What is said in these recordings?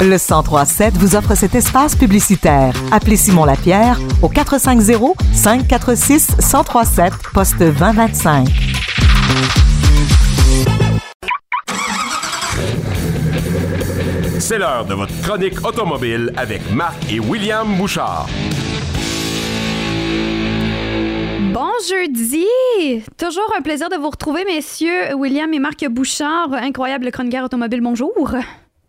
Le 1037 vous offre cet espace publicitaire. Appelez Simon Lapierre au 450 546 1037 poste 2025. C'est l'heure de votre chronique automobile avec Marc et William Bouchard. Bon jeudi! Toujours un plaisir de vous retrouver, messieurs William et Marc Bouchard, incroyable chroniqueur automobile. Bonjour.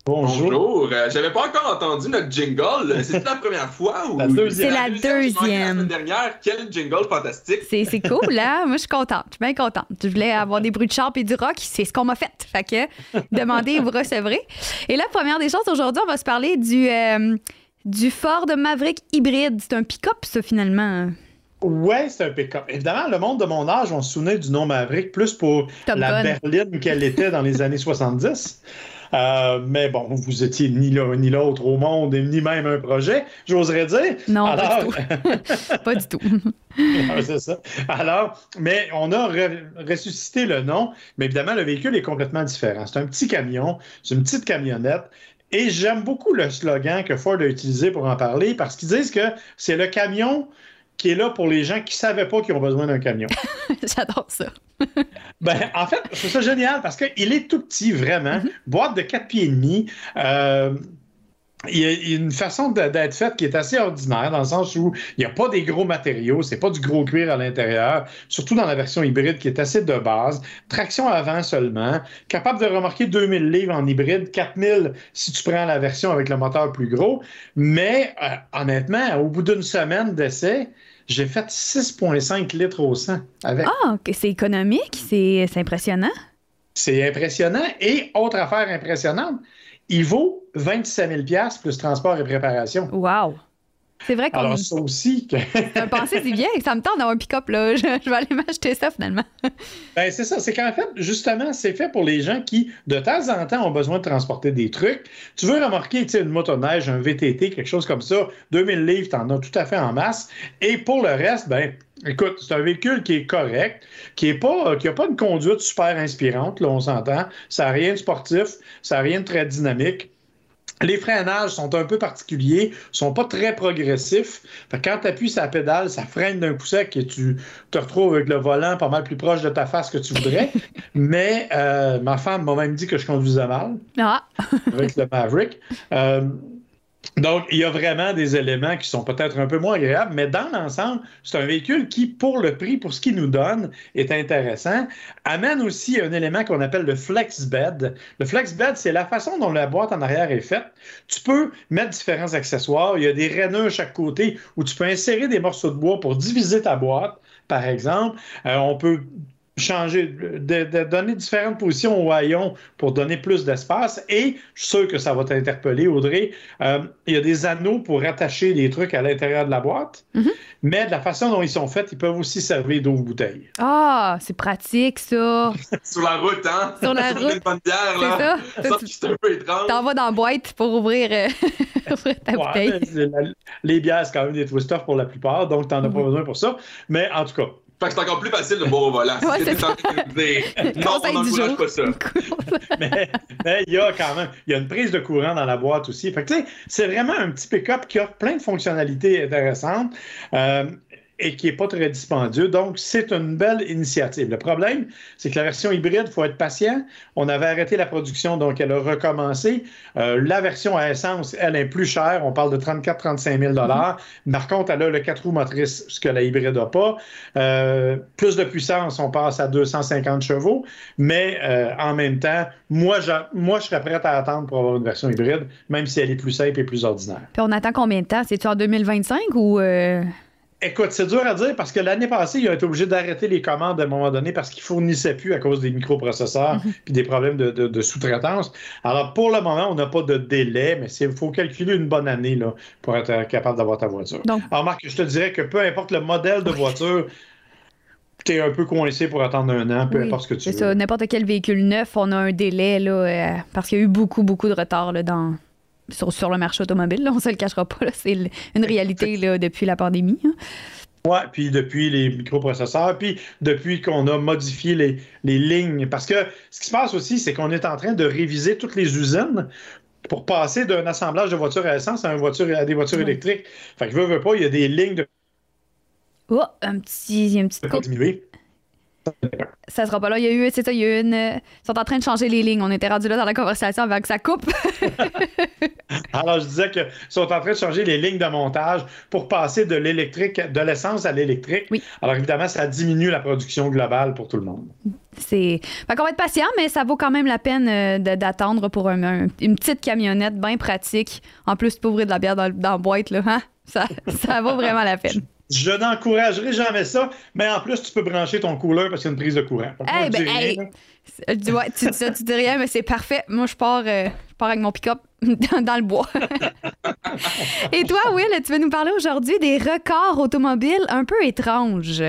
Bonjour. Bonjour. Euh, J'avais pas encore entendu notre jingle. C'est la première fois ou la deuxième? C'est la deuxième. La semaine dernière, quel jingle fantastique. C'est cool, là. Hein? Moi, je suis contente. Je suis bien contente. Je voulais avoir des bruits de charpe et du rock. C'est ce qu'on m'a fait. Fait que demandez vous recevrez. Et la première des choses, aujourd'hui, on va se parler du, euh, du Ford Maverick hybride. C'est un pick-up, ça, finalement. Ouais, c'est un pick-up. Évidemment, le monde de mon âge, on se souvenait du nom Maverick plus pour la berline qu'elle était dans les années 70. Euh, mais bon, vous étiez ni l'un ni l'autre au monde, ni même un projet, j'oserais dire. Non, pas du tout. pas du tout. c'est ça. Alors, mais on a ressuscité le nom, mais évidemment, le véhicule est complètement différent. C'est un petit camion, c'est une petite camionnette. Et j'aime beaucoup le slogan que Ford a utilisé pour en parler parce qu'ils disent que c'est le camion qui est là pour les gens qui ne savaient pas qu'ils ont besoin d'un camion. J'adore ça. ben, en fait, c'est ça génial parce qu'il est tout petit, vraiment. Mm-hmm. Boîte de 4 pieds et demi. Euh, il y a une façon d'être faite qui est assez ordinaire, dans le sens où il n'y a pas des gros matériaux, c'est pas du gros cuir à l'intérieur, surtout dans la version hybride qui est assez de base. Traction avant seulement, capable de remorquer 2000 livres en hybride, 4000 si tu prends la version avec le moteur plus gros. Mais euh, honnêtement, au bout d'une semaine d'essai, j'ai fait 6,5 litres au 100 avec. Ah, c'est économique, c'est impressionnant. C'est impressionnant. Et autre affaire impressionnante, il vaut 27 000 plus transport et préparation. Wow! C'est vrai qu'on. Alors, ça aussi. Que... un pensée, c'est bien. Ça me tente d'avoir un pick-up, là. Je, vais aller m'acheter ça, finalement. ben, c'est ça. C'est qu'en fait, justement, c'est fait pour les gens qui, de temps en temps, ont besoin de transporter des trucs. Tu veux remorquer, tu sais, une motoneige, un VTT, quelque chose comme ça. 2000 livres, t'en as tout à fait en masse. Et pour le reste, ben, Écoute, c'est un véhicule qui est correct, qui n'a pas, qui a pas une conduite super inspirante, là, on s'entend. Ça n'a rien de sportif, ça n'a rien de très dynamique. Les freinages sont un peu particuliers, sont pas très progressifs. quand tu appuies sur la pédale, ça freine d'un coup sec et tu te retrouves avec le volant pas mal plus proche de ta face que tu voudrais. Mais euh, ma femme m'a même dit que je conduisais mal ah. avec le Maverick. Euh, donc, il y a vraiment des éléments qui sont peut-être un peu moins agréables, mais dans l'ensemble, c'est un véhicule qui, pour le prix, pour ce qu'il nous donne, est intéressant. Amène aussi un élément qu'on appelle le flex bed. Le flex bed, c'est la façon dont la boîte en arrière est faite. Tu peux mettre différents accessoires. Il y a des rainures à chaque côté où tu peux insérer des morceaux de bois pour diviser ta boîte par exemple. Euh, on peut changer, de, donner différentes positions au haillon pour donner plus d'espace. Et je suis sûr que ça va t'interpeller, Audrey. Euh, il y a des anneaux pour attacher des trucs à l'intérieur de la boîte. Mm-hmm. Mais de la façon dont ils sont faits, ils peuvent aussi servir d'autres bouteilles. Ah, c'est pratique, ça. Sur la route, hein? Sur la route. une bonne bière, là. C'est ça. C'est un peu étrange. T'en vas dans la boîte pour ouvrir, euh, ta bouteille. les bières, c'est quand même des twisters pour la plupart, donc t'en as pas mm-hmm. besoin pour ça. Mais en tout cas, fait que c'est encore plus facile de boire au volant. Ouais, c'est ça. non, on n'encourage pas ça. mais il y a quand même il y a une prise de courant dans la boîte aussi. Fait que tu sais, c'est vraiment un petit pick-up qui a plein de fonctionnalités intéressantes. Euh, et qui n'est pas très dispendieux. Donc, c'est une belle initiative. Le problème, c'est que la version hybride, il faut être patient. On avait arrêté la production, donc elle a recommencé. Euh, la version à essence, elle est plus chère. On parle de 34-35 000 mm-hmm. Par contre, elle a le 4 roues motrices, ce que la hybride n'a pas. Euh, plus de puissance, on passe à 250 chevaux. Mais euh, en même temps, moi je, moi, je serais prêt à attendre pour avoir une version hybride, même si elle est plus simple et plus ordinaire. Puis on attend combien de temps? C'est-tu en 2025 ou... Écoute, c'est dur à dire parce que l'année passée, ils ont été obligés d'arrêter les commandes à un moment donné parce qu'ils ne fournissaient plus à cause des microprocesseurs et mhm. des problèmes de, sous-traitance. Alors, pour le moment, on n'a pas de délai, mais il faut calculer une bonne année là, pour être capable d'avoir ta voiture. Alors, Marc, je te dirais que peu importe le modèle de voiture, tu es un peu coincé pour attendre un an, peu importe ce que tu veux. C'est ça, n'importe quel véhicule neuf, on a un délai là, euh, parce qu'il y a eu beaucoup, beaucoup de retard là, dans, sur, le marché automobile. Là, on ne se le cachera pas. C'est une réalité là, depuis la pandémie. Hein. Oui, puis depuis les microprocesseurs, puis depuis qu'on a modifié les, les, lignes. Parce que ce qui se passe aussi, c'est qu'on est en train de réviser toutes les usines pour passer d'un assemblage de voitures à essence à, une voiture, à des voitures électriques. Fait que je veux, veux pas, il y a des lignes de Oh, un petit, une petite coupe. Ça sera pas là. Il y a eu, c'est ça, il y a eu une. Ils sont en train de changer les lignes. On était rendu là dans la conversation avant que ça coupe. Alors, je disais qu'ils sont en train de changer les lignes de montage pour passer de l'électrique, de l'essence à l'électrique. Oui. Alors, évidemment, ça diminue la production globale pour tout le monde. C'est. Fait qu'on va être patient, mais ça vaut quand même la peine euh, d'attendre pour un- un- une petite camionnette bien pratique. En plus, tu peux ouvrir de la bière dans, dans la boîte, là. Hein? Ça, ça vaut vraiment la peine. Je n'encouragerai jamais ça, mais en plus, tu peux brancher ton cooler parce qu'il y a une prise de courant. Eh ben, rien, hey. dis, ouais, tu dis ça, tu dis rien, mais c'est parfait. Moi, je pars, euh, je pars avec mon pick-up dans, dans le bois. Et toi, Will, tu vas nous parler aujourd'hui des records automobiles un peu étranges?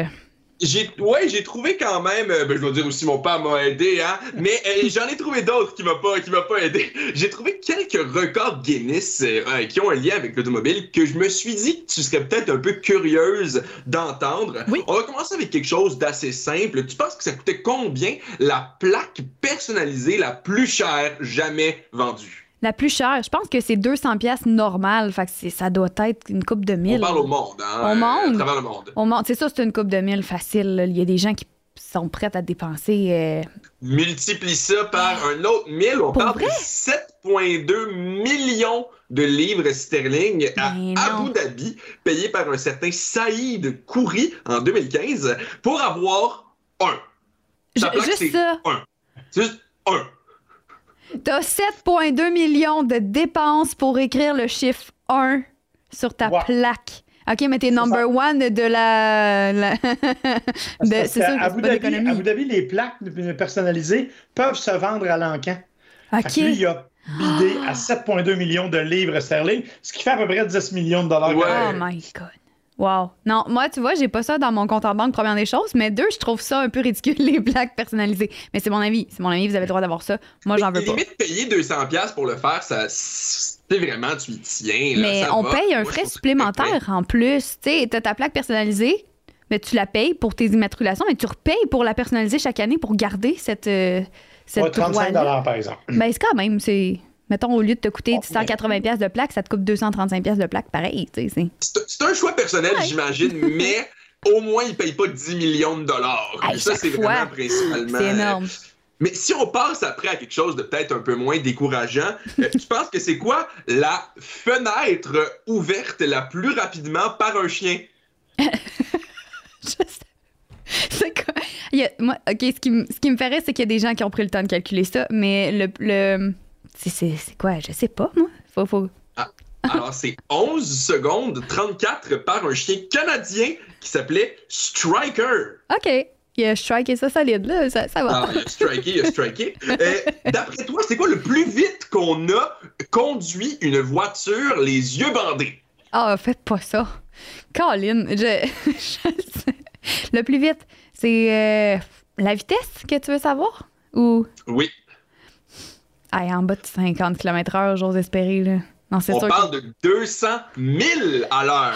J'ai, ouais, j'ai trouvé quand même, euh, ben, je dois dire aussi mon père m'a aidé, hein, mais euh, j'en ai trouvé d'autres qui m'a pas, qui m'a pas aidé. J'ai trouvé quelques records Guinness euh, euh, qui ont un lien avec l'automobile que je me suis dit que tu serais peut-être un peu curieuse d'entendre. Oui. On va commencer avec quelque chose d'assez simple. Tu penses que ça coûtait combien la plaque personnalisée la plus chère jamais vendue? La plus chère, je pense que c'est 200 pièces normales. Fait que ça doit être une coupe de On mille. parle au monde, hein, Au euh, monde? à travers le monde. On monte- C'est ça, c'est une coupe de mille facile. Il y a des gens qui sont prêts à dépenser. euh, Multiplie ça par un autre 1000, on Pour parle vrai? de 7,2 millions de livres sterling à non. Abu Dhabi, payés par un certain Saïd Kouri en 2015 pour avoir un. Juste ça. un. C'est juste un. T'as 7,2 millions de dépenses pour écrire le chiffre 1 sur ta Wow. plaque. OK, mais t'es number one de la. la- de- Parce c'est sûr que Abu Dhabi, d'économie. Abu Dhabi, les plaques personnalisées peuvent se vendre à l'encan. OK. Lui, il a bidé à 7,2 millions de livres sterling, ce qui fait à peu près 10 millions de dollars. Ouais. Oh my God. Wow. Non, moi, tu vois, j'ai pas ça dans mon compte en banque, première des choses, mais deux, je trouve ça un peu ridicule, les plaques personnalisées. Mais c'est mon avis. C'est mon avis, vous avez le droit d'avoir ça. Moi, j'en veux pas. Limite, payer 200$ pour le faire, ça. C'est vraiment, tu y tiens. là, Mais ça on va. paye un Moi, frais supplémentaire en plus. Tu sais, t'as ta plaque personnalisée, mais tu la payes pour tes immatriculations, mais tu repayes pour la personnaliser chaque année pour garder cette, euh, cette Ouais, 35 droit-là. par exemple. Ben, c'est quand même, c'est. Mettons, au lieu de te coûter Oh, 180 pièces de plaque, ça te coûte 235 pièces de plaque, pareil, tu sais. c'est- C'est c'est un choix personnel, Ouais. j'imagine, mais au moins, ils ne payent pas 10 millions de dollars. Hey, ça, c'est vraiment principalement. C'est énorme. Mais si on passe après à quelque chose de peut-être un peu moins décourageant, euh, tu penses que c'est quoi la fenêtre ouverte la plus rapidement par un chien? C'est quoi? Il y a- moi, OK, ce qui, me- ce qui me ferait, c'est qu'il y a des gens qui ont pris le temps de calculer ça, mais le. le c'est- quoi? Je sais pas, moi. Faut, faut... Alors, c'est 11 secondes 34 par un chien canadien qui s'appelait Striker. OK. Il a striké ça solide, là. Ça, ça va. Ah, il a striké, il a striké. Euh, D'après toi, c'est quoi le plus vite qu'on a conduit une voiture les yeux bandés? Ah, faites pas ça. Colin, je. Le plus vite, c'est euh, la vitesse que tu veux savoir? Ou? Oui, En bas de 50 km/h, j'ose espérer, là. Non, on sûr. parle de 200 000 à l'heure.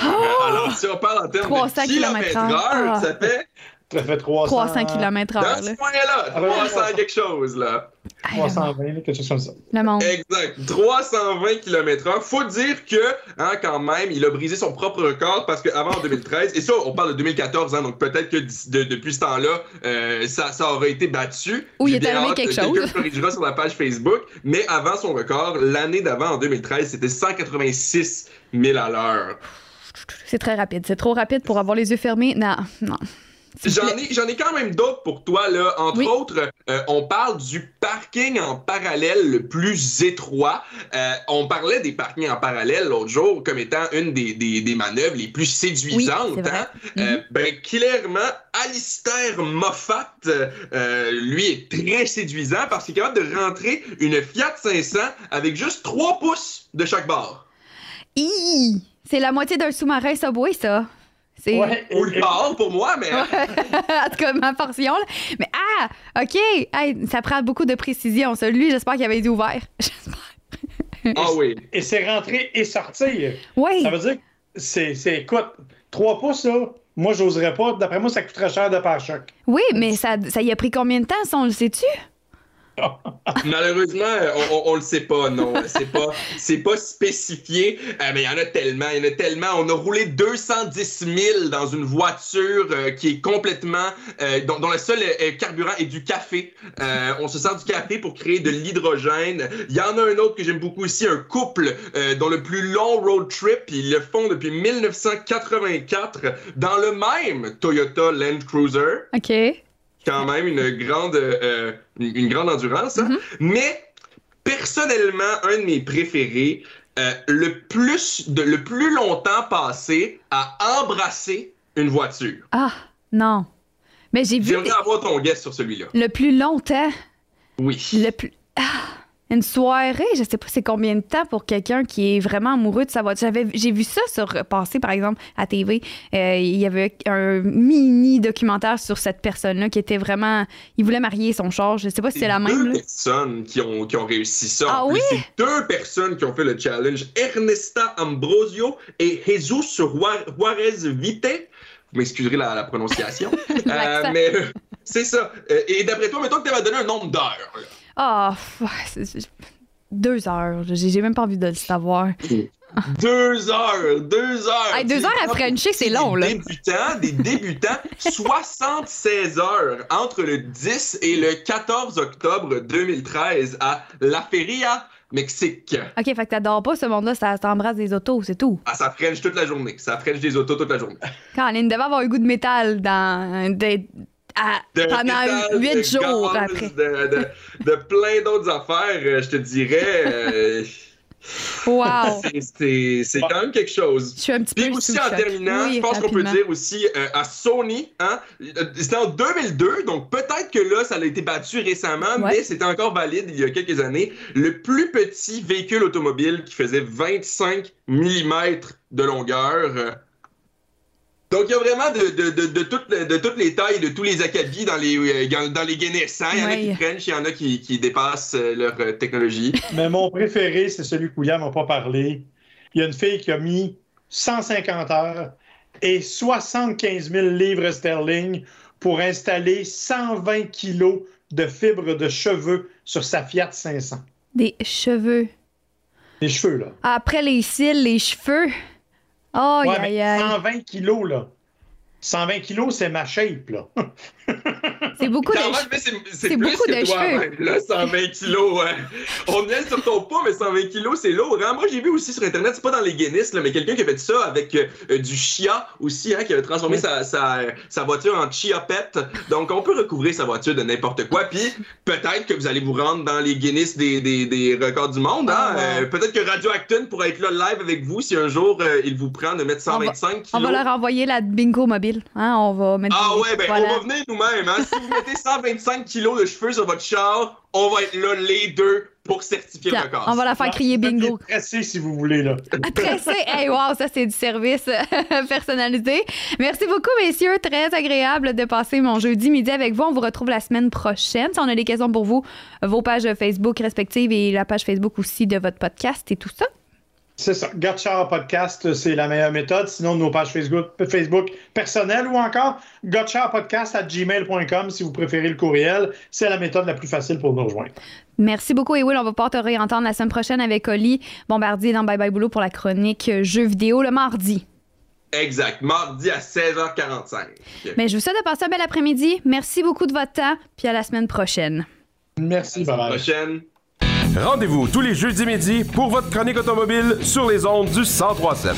Alors, si on parle en termes 300 de kilomètres heure, Ah. ça fait Ça fait 300, 300 km/h, dans là. ce point-là, Ah, ouais, 300 300. quelque chose, là. Ah, le monde. 320, là, quelque chose comme ça. Le monde. Exact. 320 km heure. Faut dire que, hein, quand même, il a brisé son propre record parce qu'avant, en 2013, et ça, on parle de 2014, hein, donc peut-être que de- depuis ce temps-là, euh, ça, ça aurait été battu. Ou il est arrivé hâte, quelque quelqu'un chose. corrigera sur la page Facebook. Mais avant son record, l'année d'avant, en 2013, c'était 186 000 à l'heure. C'est très rapide. C'est trop rapide pour avoir les yeux fermés. Non, non. J'en ai, j'en ai quand même d'autres pour toi, là. Entre Oui. autres, euh, on parle du parking en parallèle le plus étroit. Euh, on parlait des parkings en parallèle l'autre jour comme étant une des, des, des manœuvres les plus séduisantes. Oui, hein? Euh, Mhm. ben, clairement, Alistair Moffat, lui, est très séduisant parce qu'il est capable de rentrer une Fiat 500 avec juste 3 pouces de chaque barre. Hi! C'est la moitié d'un sous-marin Subway, ça. C'est. Ouais, Ou le barre pour moi, mais... en tout cas, ma portion. là. Mais ah, OK. Hey, ça prend beaucoup de précision. Celui, j'espère qu'il avait été ouvert. J'espère. Ah oui. et c'est rentrer et sortir. Oui. Ça veut dire que c'est, c'est écoute, 3 pouces, là, moi, j'oserais pas. D'après moi, ça coûterait cher de pare-choc. Oui, mais ça, ça y a pris combien de temps, ça, on le sait-tu? Malheureusement, on, on, le sait pas, non. C'est pas, c'est pas spécifié, euh, mais il y en a tellement, il y en a tellement. On a roulé 210 000 dans une voiture euh, qui est complètement, euh, dont, dont, le seul carburant est du café. Euh, on se sert du café pour créer de l'hydrogène. Il y en a un autre que j'aime beaucoup aussi, un couple dont le plus long road trip, ils le font depuis 1984 dans le même Toyota Land Cruiser. OK quand même une grande, euh, une grande endurance. Hein? Mm -hmm. Mais personnellement, un de mes préférés, euh, le, plus de, le plus longtemps passé à embrasser une voiture. Ah, non. Mais j'ai vu. J'aimerais avoir ton guest sur celui-là. Le plus longtemps? Oui. Le plus. Une soirée, je sais pas c'est combien de temps pour quelqu'un qui est vraiment amoureux de sa voiture. J'avais, j'ai vu ça sur passer par exemple à TV. Euh, il y avait un mini documentaire sur cette personne-là qui était vraiment, il voulait marier son char. Je sais pas si c'est la même. Deux personnes qui ont, qui ont réussi ça. Ah oui? c'est deux personnes qui ont fait le challenge. Ernesta Ambrosio et Jesus Juarez Vite. Vous m'excuserez la, la prononciation. euh, mais euh, c'est ça. Et d'après toi, mettons que tu m'as donné un nombre d'heures. Là. Ah, oh, deux heures. J'ai même pas envie de le savoir. Deux heures, deux heures. Hey, deux heures à Frencher, c'est long, là. Des débutants, des débutants, 76 heures entre le 10 et le 14 octobre 2013 à La Feria, Mexique. OK, fait que t'adores pas ce monde-là, ça t'embrasse des autos, c'est tout. Ah, ça French toute la journée. Ça French des autos toute la journée. Caroline devait avoir un goût de métal dans. De, à, de pendant huit jours gaz, après. De, de, de plein d'autres affaires, euh, je te dirais. euh, Wow! c'est- quand même quelque chose. Je suis un petit peu Puis aussi, sous en terminant, Oui, je pense qu'on peut dire aussi euh, à Sony, hein, c'était en 2002, donc peut-être que là, ça a été battu récemment, Ouais. mais c'était encore valide il y a quelques années. Le plus petit véhicule automobile qui faisait 25 mm de longueur. euh. Donc, il y a vraiment de, de, de, de, toutes, les- de toutes les tailles, de tous les acabits dans les, euh, dans, les Guinness. hein. Il y en a Ouais. qui French, il y en a qui, qui dépassent euh, leur euh, technologie. Mais mon préféré, c'est celui que William n'a pas parlé. Il y a une fille qui a mis 150 heures et 75 000 livres sterling pour installer 120 kilos de fibres de cheveux sur sa Fiat 500. Des cheveux. Les cheveux, là. Après les cils, les cheveux. Oh, Ouais, mais aïe. 120 kilos, là. 120 kilos, c'est ma shape, là. C'est beaucoup de c'est- beaucoup que de toi, cheveux. là, 120 kilos. hein. On est sur ton poids, mais 120 kilos, c'est lourd. Hein? Moi, j'ai vu aussi sur Internet, c'est pas dans les Guinness, là, mais quelqu'un qui a fait ça avec euh, du chia aussi, hein, qui avait transformé Oui. sa, sa, sa voiture en chia pet. Donc, on peut recouvrir sa voiture de n'importe quoi. Puis, peut-être que vous allez vous rendre dans les Guinness des, des, des records du monde. Hein? Ah ouais. Euh, peut-être que Radio Acton pourra être là live avec vous si un jour euh, il vous prend de mettre 125 On kilos. va leur envoyer la bingo mobile. Hein? On va mettre Ah ouais, ben voilà. on va venir nous-mêmes. Hein? si vous mettez 125 kilos de cheveux sur votre char, on va être là les deux pour certifier le Tiens, record. on va la faire crier bingo. Tressé, si vous voulez, là. Hey, wow, ça c'est du service euh, personnalisé. Merci beaucoup, messieurs. Très agréable de passer mon jeudi midi avec vous. On vous retrouve la semaine prochaine. Si on a des questions pour vous, vos pages Facebook respectives et la page Facebook aussi de votre podcast et tout ça. C'est ça. Gotcha Podcast, c'est la meilleure méthode. Sinon, nos pages Facebook, Facebook personnelles ou encore gotchapodcast à gmail.com si vous préférez le courriel. C'est la méthode la plus facile pour nous rejoindre. Merci beaucoup, et Will. On va pouvoir te réentendre la semaine prochaine avec Oli Bombardier dans Bye Bye Boulot pour la chronique jeux vidéo le mardi. Exact. Mardi à 16h45. Mais je vous souhaite de passer un bel après-midi. Merci beaucoup de votre temps, puis à la semaine prochaine. Merci, À la bye prochaine. Rendez-vous tous les jeudis midi pour votre chronique automobile sur les ondes du 1037.